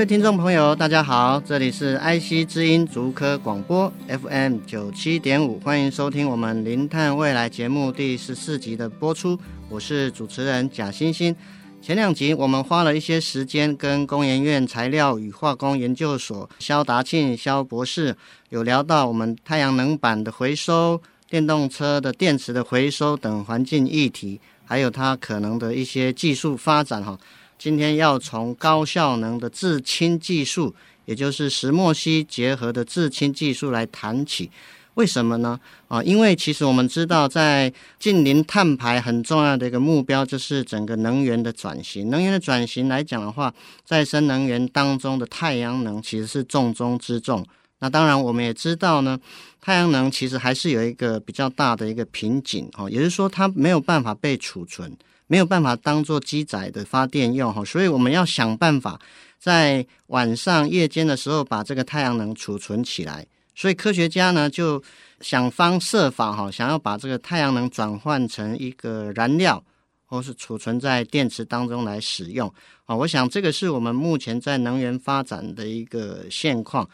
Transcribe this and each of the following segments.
各位听众朋友，大家好，这里是 IC 之音竹科广播 FM 九七点五，欢迎收听我们零碳未来节目第十四集的播出。我是主持人贾欣欣。前两集我们花了一些时间跟工研院材料与化工研究所肖达庆肖博士有聊到我们太阳能板的回收、电动车的电池的回收等环境议题，还有它可能的一些技术发展哈。今天要从高效能的制氢技术，也就是石墨烯结合的制氢技术来谈起。为什么呢？啊，因为其实我们知道，在近邻碳排很重要的一个目标，就是整个能源的转型。能源的转型来讲的话，再生能源当中的太阳能其实是重中之重。那当然，我们也知道呢，太阳能其实还是有一个比较大的一个瓶颈哦，也就是说，它没有办法被储存，没有办法当做机载的发电用哈，所以我们要想办法在晚上夜间的时候把这个太阳能储存起来。所以科学家呢就想方设法哈，想要把这个太阳能转换成一个燃料，或是储存在电池当中来使用啊。我想这个是我们目前在能源发展的一个现况。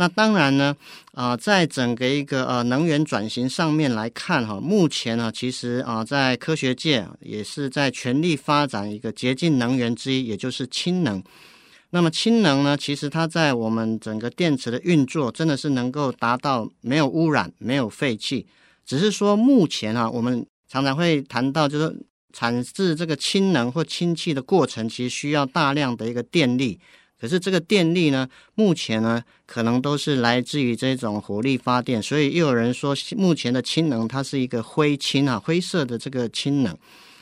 那当然呢，啊，在整个一个呃能源转型上面来看哈，目前呢其实啊在科学界也是在全力发展一个洁净能源之一，也就是氢能。那么氢能呢，其实它在我们整个电池的运作，真的是能够达到没有污染、没有废气。只是说目前啊，我们常常会谈到，就是产制这个氢能或氢气的过程，其实需要大量的一个电力。可是这个电力呢，目前呢，可能都是来自于这种火力发电。所以又有人说，目前的氢能它是一个灰氢啊，灰色的这个氢能。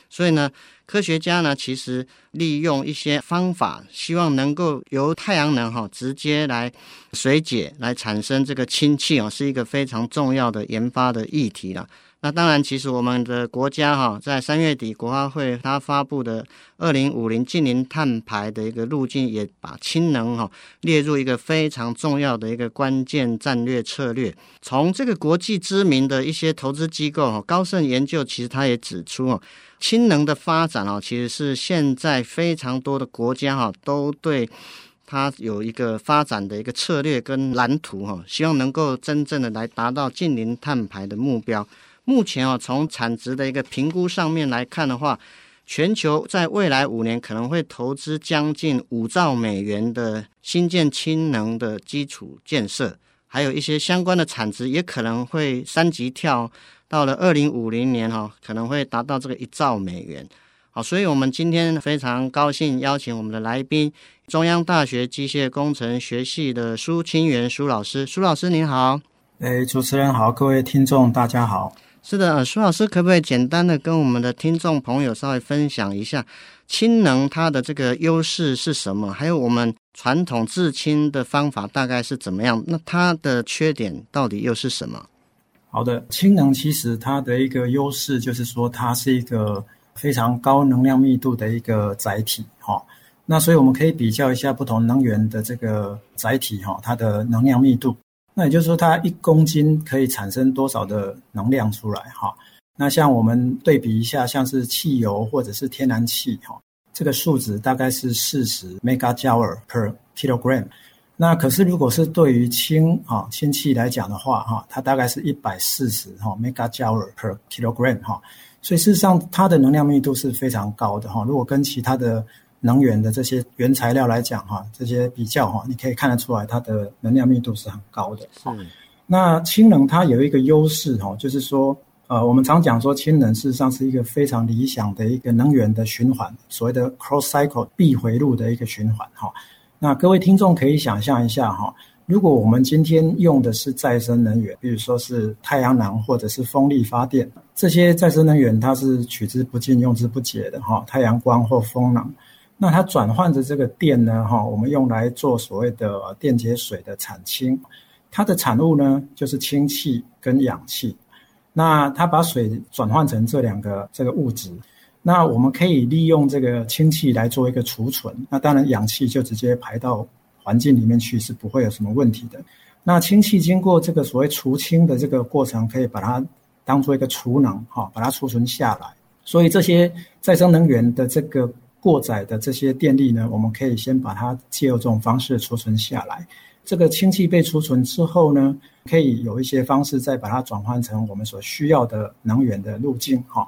所以呢，科学家呢，其实利用一些方法，希望能够由太阳能哈直接来水解，来产生这个氢气哦，是一个非常重要的研发的议题了。那当然，其实我们的国家哈，在三月底国发会它发布的二零五零近零碳排的一个路径，也把氢能哈列入一个非常重要的一个关键战略策略。从这个国际知名的一些投资机构哈，高盛研究其实它也指出哦，氢能的发展哦，其实是现在非常多的国家哈都对它有一个发展的一个策略跟蓝图哈，希望能够真正的来达到近零碳排的目标。目前啊，从产值的一个评估上面来看的话，全球在未来五年可能会投资将近五兆美元的新建氢能的基础建设，还有一些相关的产值也可能会三级跳，到了二零五零年哈，可能会达到这个一兆美元。好，所以我们今天非常高兴邀请我们的来宾，中央大学机械工程学系的苏清源苏老师。苏老师您好，哎，主持人好，各位听众大家好。是的，苏老师可不可以简单的跟我们的听众朋友稍微分享一下氢能它的这个优势是什么？还有我们传统制氢的方法大概是怎么样？那它的缺点到底又是什么？好的，氢能其实它的一个优势就是说它是一个非常高能量密度的一个载体，哈。那所以我们可以比较一下不同能源的这个载体，哈，它的能量密度。那也就是说，它一公斤可以产生多少的能量出来？哈，那像我们对比一下，像是汽油或者是天然气，哈，这个数值大概是四十 megajoule per kilogram。那可是如果是对于氢啊氢气来讲的话，哈，它大概是一百四十哈 megajoule per kilogram 哈。所以事实上，它的能量密度是非常高的哈。如果跟其他的能源的这些原材料来讲，哈，这些比较哈，你可以看得出来，它的能量密度是很高的。是。那氢能它有一个优势哈，就是说，呃，我们常讲说氢能事实上是一个非常理想的一个能源的循环，所谓的 cross cycle 闭回路的一个循环哈。那各位听众可以想象一下哈，如果我们今天用的是再生能源，比如说是太阳能或者是风力发电，这些再生能源它是取之不尽、用之不竭的哈，太阳光或风能。那它转换的这个电呢，哈，我们用来做所谓的电解水的产氢，它的产物呢就是氢气跟氧气。那它把水转换成这两个这个物质，那我们可以利用这个氢气来做一个储存。那当然氧气就直接排到环境里面去，是不会有什么问题的。那氢气经过这个所谓储氢的这个过程，可以把它当做一个储能，哈，把它储存下来。所以这些再生能源的这个过载的这些电力呢，我们可以先把它借由这种方式储存下来。这个氢气被储存之后呢，可以有一些方式再把它转换成我们所需要的能源的路径，哈。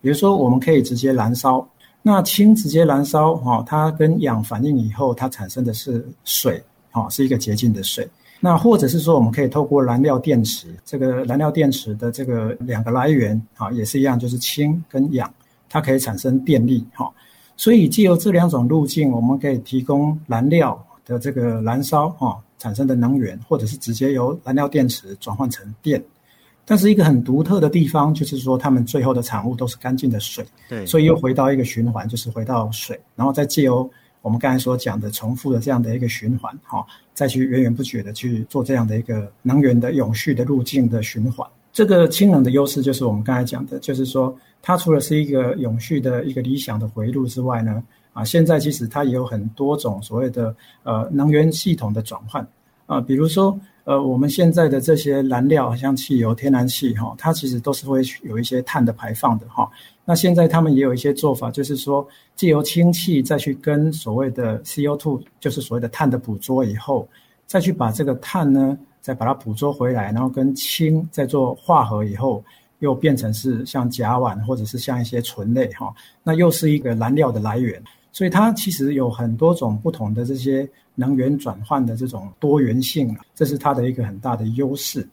比如说，我们可以直接燃烧。那氢直接燃烧，哈，它跟氧反应以后，它产生的是水，哈，是一个洁净的水。那或者是说，我们可以透过燃料电池，这个燃料电池的这个两个来源啊，也是一样，就是氢跟氧，它可以产生电力哈。所以借由这两种路径，我们可以提供燃料的这个燃烧哦产生的能源，或者是直接由燃料电池转换成电。但是一个很独特的地方，就是说它们最后的产物都是干净的水，对，所以又回到一个循环，就是回到水，然后再借由。我们刚才所讲的重复的这样的一个循环，哈，再去源源不绝的去做这样的一个能源的永续的路径的循环。这个氢能的优势就是我们刚才讲的，就是说它除了是一个永续的一个理想的回路之外呢，啊，现在其实它也有很多种所谓的呃能源系统的转换啊，比如说。呃，我们现在的这些燃料，像汽油、天然气，哈，它其实都是会有一些碳的排放的，哈。那现在他们也有一些做法，就是说，借由氢气再去跟所谓的 CO2，就是所谓的碳的捕捉以后，再去把这个碳呢，再把它捕捉回来，然后跟氢再做化合以后，又变成是像甲烷或者是像一些醇类，哈，那又是一个燃料的来源。所以它其实有很多种不同的这些能源转换的这种多元性，这是它的一个很大的优势。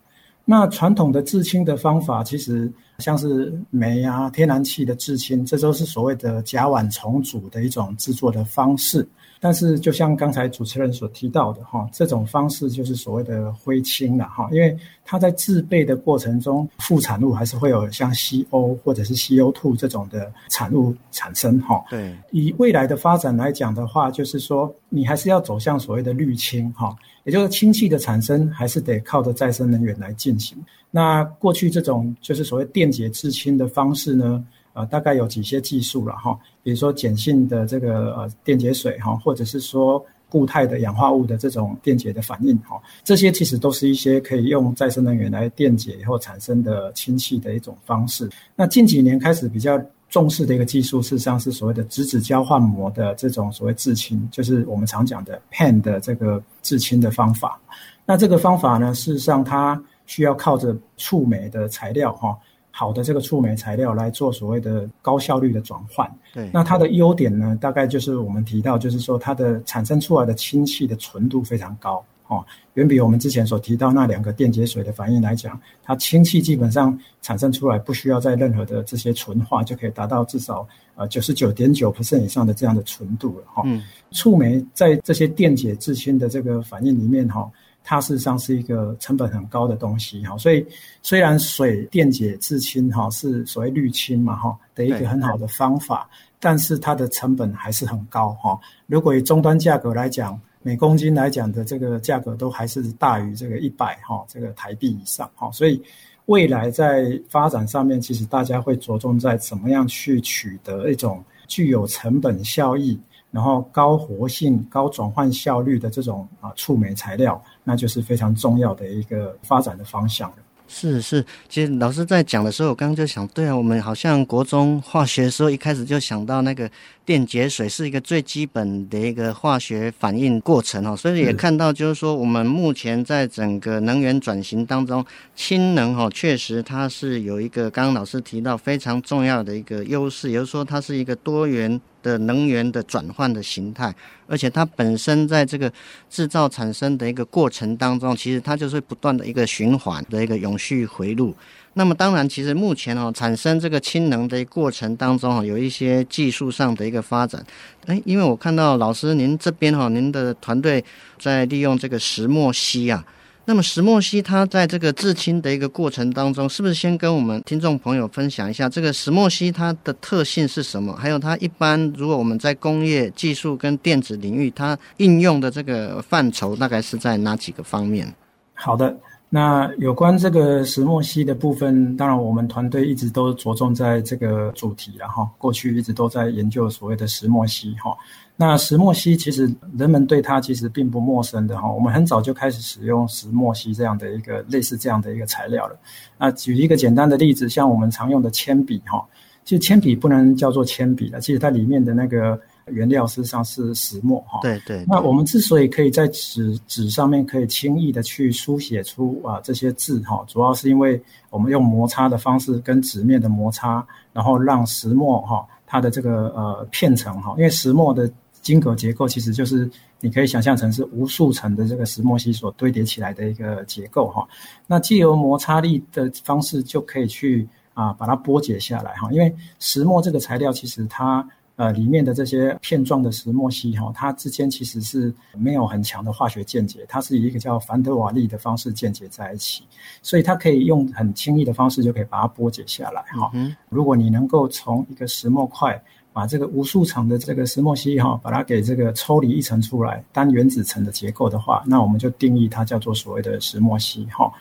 那传统的制氢的方法，其实像是煤啊、天然气的制氢，这都是所谓的甲烷重组的一种制作的方式。但是，就像刚才主持人所提到的，哈，这种方式就是所谓的灰氢了，哈，因为它在制备的过程中，副产物还是会有像 CO 或者是 CO2 这种的产物产生，哈。对。以未来的发展来讲的话，就是说，你还是要走向所谓的绿氢，哈，也就是氢气的产生还是得靠着再生能源来进行。那过去这种就是所谓电解制氢的方式呢？啊，大概有几些技术了哈，比如说碱性的这个呃电解水哈，或者是说固态的氧化物的这种电解的反应哈，这些其实都是一些可以用再生能源来电解以后产生的氢气的一种方式。那近几年开始比较重视的一个技术，事实上是所谓的质子交换膜的这种所谓制氢，就是我们常讲的 PEN 的这个制氢的方法。那这个方法呢，事实上它需要靠着触媒的材料哈。好的，这个触媒材料来做所谓的高效率的转换。对，那它的优点呢，大概就是我们提到，就是说它的产生出来的氢气的纯度非常高，哦，远比我们之前所提到那两个电解水的反应来讲，它氢气基本上产生出来不需要在任何的这些纯化，就可以达到至少呃九十九点九 percent 以上的这样的纯度了，哈、哦。嗯，触媒在这些电解制氢的这个反应里面，哈、哦。它事实上是一个成本很高的东西哈，所以虽然水电解制氢哈是所谓绿氢嘛哈的一个很好的方法，但是它的成本还是很高哈。如果以终端价格来讲，每公斤来讲的这个价格都还是大于这个一百哈这个台币以上哈，所以未来在发展上面，其实大家会着重在怎么样去取得一种具有成本效益。然后高活性、高转换效率的这种啊触媒材料，那就是非常重要的一个发展的方向了。是是，其实老师在讲的时候，我刚刚就想，对啊，我们好像国中化学时候一开始就想到那个电解水是一个最基本的一个化学反应过程哦，所以也看到就是说，我们目前在整个能源转型当中，氢能哦，确实它是有一个刚刚老师提到非常重要的一个优势，也就是说它是一个多元的能源的转换的形态，而且它本身在这个制造产生的一个过程当中，其实它就是不断的一个循环的一个永续回路。那么当然，其实目前哦，产生这个氢能的过程当中哦，有一些技术上的一个发展。诶，因为我看到老师您这边哈，您的团队在利用这个石墨烯啊，那么石墨烯它在这个制氢的一个过程当中，是不是先跟我们听众朋友分享一下这个石墨烯它的特性是什么？还有它一般如果我们在工业技术跟电子领域，它应用的这个范畴大概是在哪几个方面？好的。那有关这个石墨烯的部分，当然我们团队一直都着重在这个主题了哈。过去一直都在研究所谓的石墨烯哈。那石墨烯其实人们对它其实并不陌生的哈。我们很早就开始使用石墨烯这样的一个类似这样的一个材料了。那举一个简单的例子，像我们常用的铅笔哈，其实铅笔不能叫做铅笔了，其实它里面的那个。原料实际上是石墨哈，对对。那我们之所以可以在纸纸上面可以轻易的去书写出啊这些字哈，主要是因为我们用摩擦的方式跟纸面的摩擦，然后让石墨哈它的这个呃片层哈，因为石墨的晶格结构其实就是你可以想象成是无数层的这个石墨烯所堆叠起来的一个结构哈。那借由摩擦力的方式就可以去啊把它剥解下来哈，因为石墨这个材料其实它。呃，里面的这些片状的石墨烯哈，它之间其实是没有很强的化学键结，它是以一个叫凡德瓦利的方式键结在一起，所以它可以用很轻易的方式就可以把它剥解下来哈。嗯。如果你能够从一个石墨块把这个无数层的这个石墨烯哈，把它给这个抽离一层出来，单原子层的结构的话，那我们就定义它叫做所谓的石墨烯哈。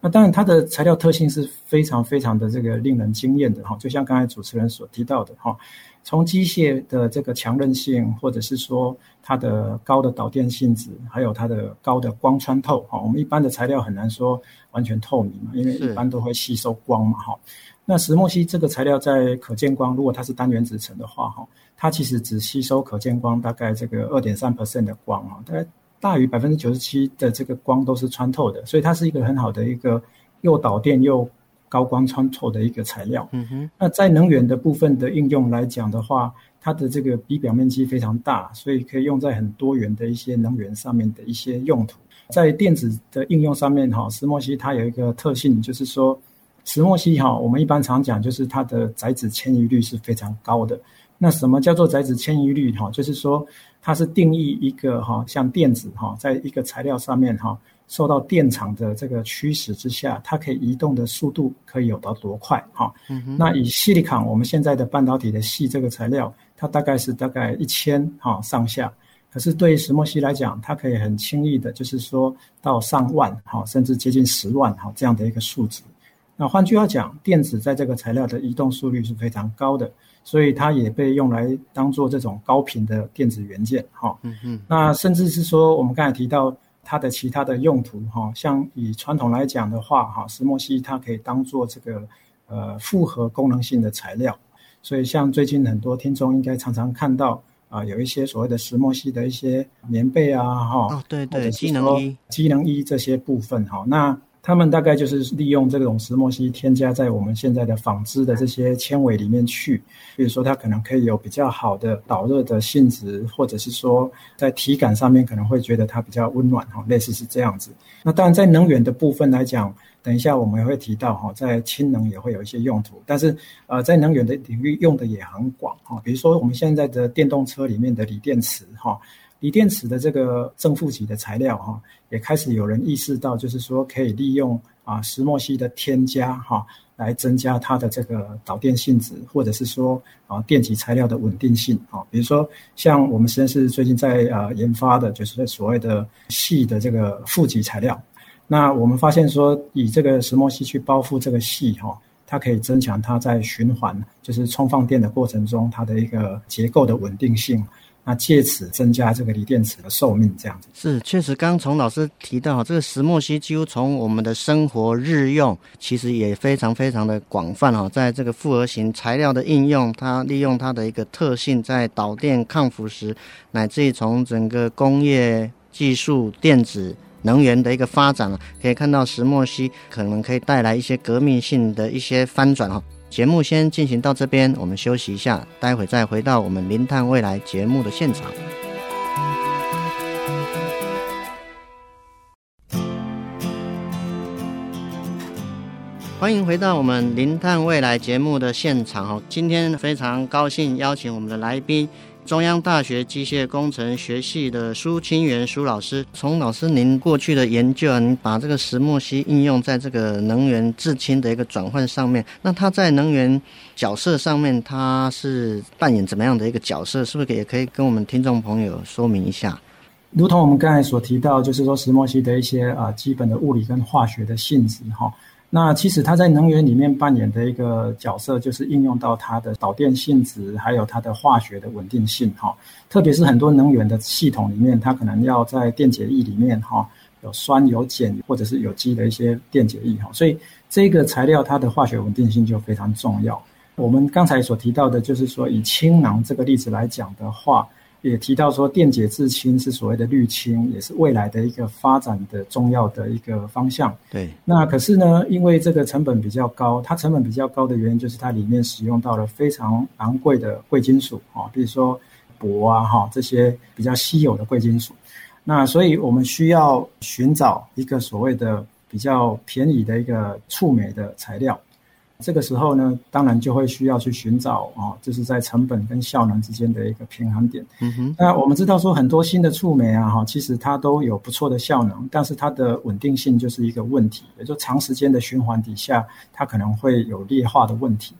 那当然，它的材料特性是非常非常的这个令人惊艳的哈，就像刚才主持人所提到的哈。从机械的这个强韧性，或者是说它的高的导电性质，还有它的高的光穿透，哈，我们一般的材料很难说完全透明嘛，因为一般都会吸收光嘛，哈。那石墨烯这个材料在可见光，如果它是单原子层的话，哈，它其实只吸收可见光大概这个二点三 percent 的光，哈，大概大于百分之九十七的这个光都是穿透的，所以它是一个很好的一个又导电又高光穿透的一个材料。嗯哼，那在能源的部分的应用来讲的话，它的这个比表面积非常大，所以可以用在很多元的一些能源上面的一些用途。在电子的应用上面，哈，石墨烯它有一个特性，就是说，石墨烯哈，我们一般常讲就是它的载子迁移率是非常高的。那什么叫做载子迁移率？哈，就是说它是定义一个哈，像电子哈，在一个材料上面哈。受到电场的这个驱使之下，它可以移动的速度可以有到多快？哈、嗯，那以矽利康我们现在的半导体的矽这个材料，它大概是大概一千哈上下。可是对于石墨烯来讲，它可以很轻易的，就是说到上万哈，甚至接近十万哈这样的一个数值。那换句话讲，电子在这个材料的移动速率是非常高的，所以它也被用来当做这种高频的电子元件。哈，嗯嗯，那甚至是说我们刚才提到。它的其他的用途，哈，像以传统来讲的话，哈，石墨烯它可以当做这个呃复合功能性的材料，所以像最近很多听众应该常常看到啊，有一些所谓的石墨烯的一些棉被啊，哈，哦，对对，机能衣、机能衣这些部分，哈，那。他们大概就是利用这种石墨烯添加在我们现在的纺织的这些纤维里面去，比如说它可能可以有比较好的导热的性质，或者是说在体感上面可能会觉得它比较温暖哈，类似是这样子。那当然在能源的部分来讲，等一下我们也会提到哈，在氢能也会有一些用途，但是呃在能源的领域用的也很广哈，比如说我们现在的电动车里面的锂电池哈。锂电池的这个正负极的材料哈，也开始有人意识到，就是说可以利用啊石墨烯的添加哈，来增加它的这个导电性质，或者是说啊电极材料的稳定性啊。比如说像我们实验室最近在啊研发的，就是所谓的矽的这个负极材料。那我们发现说，以这个石墨烯去包覆这个矽哈，它可以增强它在循环，就是充放电的过程中它的一个结构的稳定性。那借此增加这个锂电池的寿命，这样子是确实。刚从老师提到哈，这个石墨烯几乎从我们的生活日用，其实也非常非常的广泛哈。在这个复合型材料的应用，它利用它的一个特性，在导电、抗腐蚀，乃至于从整个工业技术、电子、能源的一个发展啊，可以看到石墨烯可能可以带来一些革命性的一些翻转哈。节目先进行到这边，我们休息一下，待会再回到我们《零碳未来》节目的现场。欢迎回到我们《零碳未来》节目的现场哦！今天非常高兴邀请我们的来宾中央大学机械工程学系的苏清源苏老师。从老师您过去的研究，您把这个石墨烯应用在这个能源制氢的一个转换上面，那它在能源角色上面，它是扮演怎么样的一个角色？是不是也可以跟我们听众朋友说明一下？如同我们刚才所提到，就是说石墨烯的一些啊基本的物理跟化学的性质哈。那其实它在能源里面扮演的一个角色，就是应用到它的导电性质，还有它的化学的稳定性哈。特别是很多能源的系统里面，它可能要在电解液里面哈有酸、有碱或者是有机的一些电解液哈，所以这个材料它的化学稳定性就非常重要。我们刚才所提到的，就是说以氢囊这个例子来讲的话。也提到说，电解质氢是所谓的绿氢，也是未来的一个发展的重要的一个方向。对，那可是呢，因为这个成本比较高，它成本比较高的原因就是它里面使用到了非常昂贵的贵金属啊，比如说铂啊哈这些比较稀有的贵金属。那所以我们需要寻找一个所谓的比较便宜的一个触媒的材料。这个时候呢，当然就会需要去寻找啊，就是在成本跟效能之间的一个平衡点。嗯哼。那我们知道说很多新的触媒啊，哈，其实它都有不错的效能，但是它的稳定性就是一个问题。也就长时间的循环底下，它可能会有劣化的问题。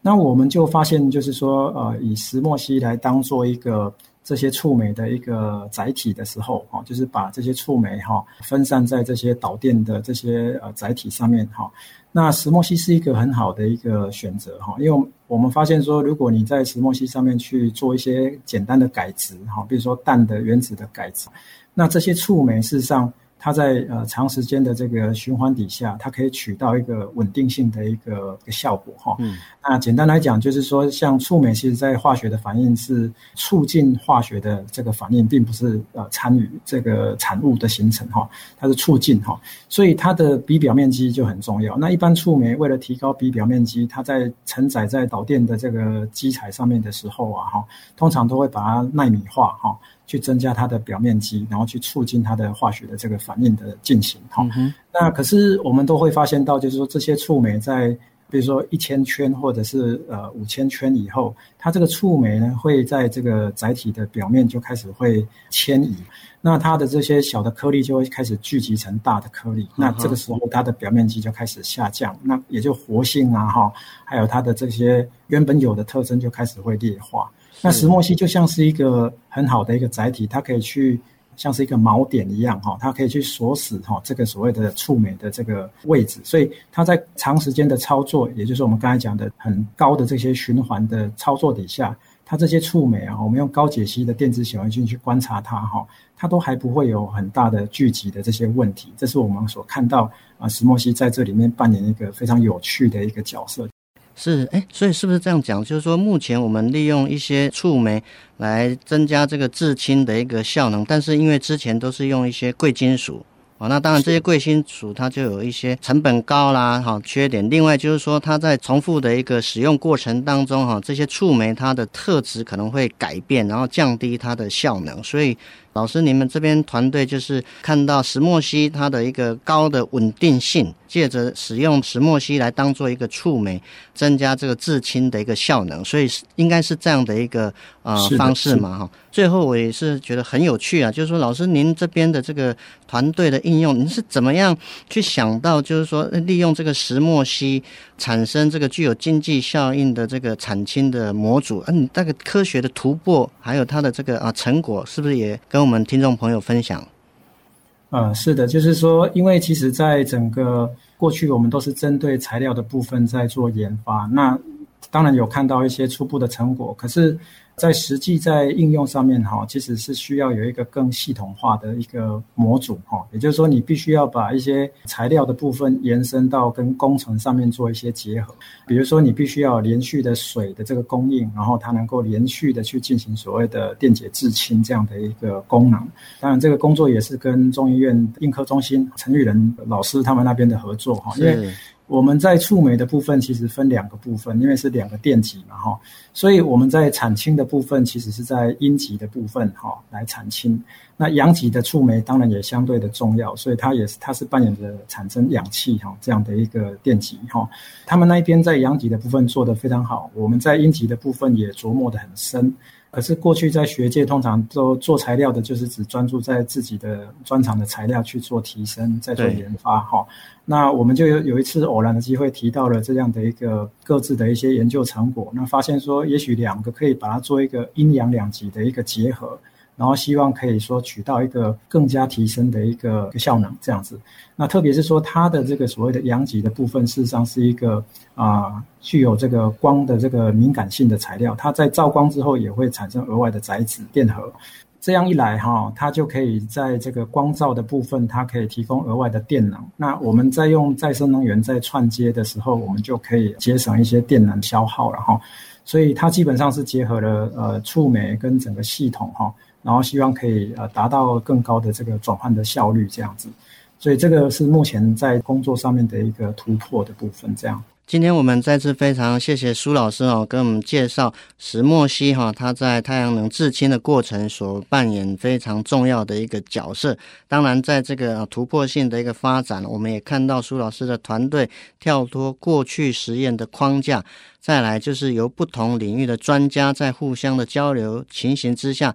那我们就发现，就是说，呃，以石墨烯来当做一个这些触媒的一个载体的时候，哈，就是把这些触媒哈分散在这些导电的这些呃载体上面，哈。那石墨烯是一个很好的一个选择哈，因为我们发现说，如果你在石墨烯上面去做一些简单的改质哈，比如说氮的原子的改质，那这些触媒事实上。它在呃长时间的这个循环底下，它可以取到一个稳定性的一个一个效果哈。嗯。那简单来讲，就是说像触媒，其实在化学的反应是促进化学的这个反应，并不是呃参与这个产物的形成哈。它是促进哈，所以它的比表面积就很重要。那一般触媒为了提高比表面积，它在承载在导电的这个基材上面的时候啊哈，通常都会把它纳米化哈。去增加它的表面积，然后去促进它的化学的这个反应的进行。哈、嗯，那可是我们都会发现到，就是说这些触媒在，比如说一千圈或者是呃五千圈以后，它这个触媒呢会在这个载体的表面就开始会迁移，那它的这些小的颗粒就会开始聚集成大的颗粒，嗯、那这个时候它的表面积就开始下降，那也就活性啊哈，还有它的这些原本有的特征就开始会劣化。那石墨烯就像是一个很好的一个载体，它可以去像是一个锚点一样哈，它可以去锁死哈这个所谓的触媒的这个位置，所以它在长时间的操作，也就是我们刚才讲的很高的这些循环的操作底下，它这些触媒啊，我们用高解析的电子显微镜去观察它哈，它都还不会有很大的聚集的这些问题，这是我们所看到啊石墨烯在这里面扮演一个非常有趣的一个角色。是，哎，所以是不是这样讲？就是说，目前我们利用一些触媒来增加这个制氢的一个效能，但是因为之前都是用一些贵金属。哦，那当然，这些贵金属它就有一些成本高啦，哈，缺点。另外就是说，它在重复的一个使用过程当中，哈，这些触媒它的特质可能会改变，然后降低它的效能。所以，老师，你们这边团队就是看到石墨烯它的一个高的稳定性，借着使用石墨烯来当做一个触媒，增加这个制氢的一个效能。所以，应该是这样的一个呃方式嘛，哈。最后，我也是觉得很有趣啊，就是说，老师您这边的这个团队的应用，您是怎么样去想到，就是说，利用这个石墨烯产生这个具有经济效应的这个产氢的模组？嗯、啊，你这个科学的突破，还有它的这个啊成果，是不是也跟我们听众朋友分享？啊、呃，是的，就是说，因为其实在整个过去，我们都是针对材料的部分在做研发，那当然有看到一些初步的成果，可是。在实际在应用上面哈，其实是需要有一个更系统化的一个模组哈，也就是说，你必须要把一些材料的部分延伸到跟工程上面做一些结合。比如说，你必须要连续的水的这个供应，然后它能够连续的去进行所谓的电解制氢这样的一个功能。当然，这个工作也是跟中医院应科中心陈玉仁老师他们那边的合作哈，因为。我们在触媒的部分其实分两个部分，因为是两个电极嘛，哈，所以我们在产氢的部分其实是在阴极的部分，哈，来产氢。那阳极的触媒当然也相对的重要，所以它也是它是扮演着产生氧气哈这样的一个电极哈。他们那一边在阳极的部分做得非常好，我们在阴极的部分也琢磨得很深。可是过去在学界通常都做材料的，就是只专注在自己的专长的材料去做提升，再做研发哈。那我们就有有一次偶然的机会提到了这样的一个各自的一些研究成果，那发现说也许两个可以把它做一个阴阳两极的一个结合。然后希望可以说取到一个更加提升的一个效能这样子，那特别是说它的这个所谓的阳极的部分，事实上是一个啊、具有这个光的这个敏感性的材料，它在照光之后也会产生额外的载子电荷，这样一来哈，它就可以在这个光照的部分，它可以提供额外的电能。那我们在用再生能源在串接的时候，我们就可以节省一些电能消耗了哈。所以它基本上是结合了呃触媒跟整个系统哈。然后希望可以呃达到更高的这个转换的效率这样子，所以这个是目前在工作上面的一个突破的部分。这样，今天我们再次非常谢谢苏老师哦，跟我们介绍石墨烯哈，它在太阳能制氢的过程所扮演非常重要的一个角色。当然，在这个突破性的一个发展，我们也看到苏老师的团队跳脱过去实验的框架，再来就是由不同领域的专家在互相的交流情形之下。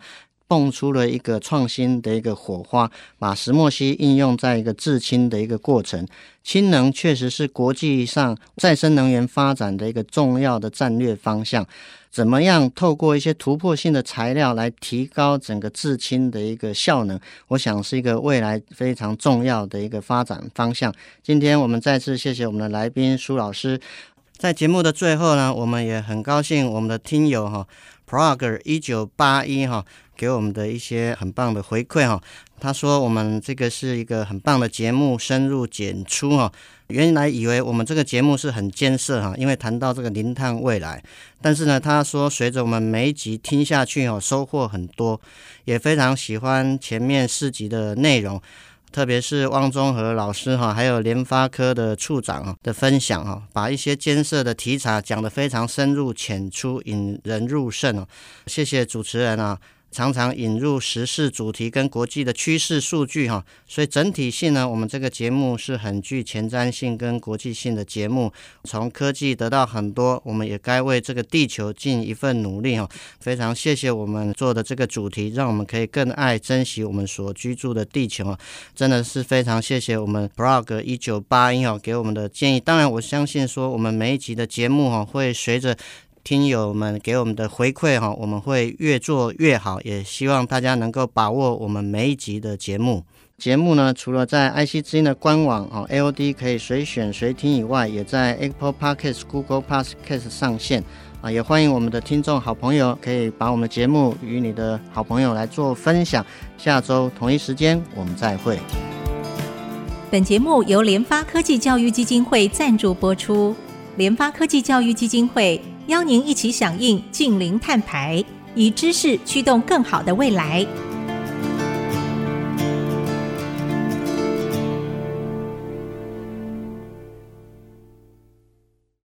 蹦出了一个创新的一个火花，把石墨烯应用在一个制氢的一个过程。氢能确实是国际上再生能源发展的一个重要的战略方向。怎么样透过一些突破性的材料来提高整个制氢的一个效能？我想是一个未来非常重要的一个发展方向。今天我们再次谢谢我们的来宾苏老师。在节目的最后呢，我们也很高兴我们的听友哈，Prager 一九八一哈。给我们的一些很棒的回馈哈，他说我们这个是一个很棒的节目，深入浅出哈。原来以为我们这个节目是很艰涩哈，因为谈到这个零碳未来，但是呢，他说随着我们每一集听下去哦，收获很多，也非常喜欢前面四集的内容。特别是汪中和老师哈，还有联发科的处长的分享哈，把一些艰涩的题材讲得非常深入浅出，引人入胜哦。谢谢主持人啊。常常引入时事主题跟国际的趋势数据哈，所以整体性呢，我们这个节目是很具前瞻性跟国际性的节目。从科技得到很多，我们也该为这个地球尽一份努力哈。非常谢谢我们做的这个主题，让我们可以更爱珍惜我们所居住的地球啊！真的是非常谢谢我们 Blog 一九八一哦给我们的建议。当然，我相信说我们每一集的节目哈会随着。听友们给我们的回馈哈，我们会越做越好，也希望大家能够把握我们每一集的节目。节目呢，除了在 IC 之音的官网哦，AOD 可以随选随听以外，也在 Apple Podcast、Google Podcast 上线啊。也欢迎我们的听众好朋友可以把我们的节目与你的好朋友来做分享。下周同一时间我们再会。本节目由联发科技教育基金会赞助播出，联发科技教育基金会。邀您一起响应净零碳排，以知识驱动更好的未来。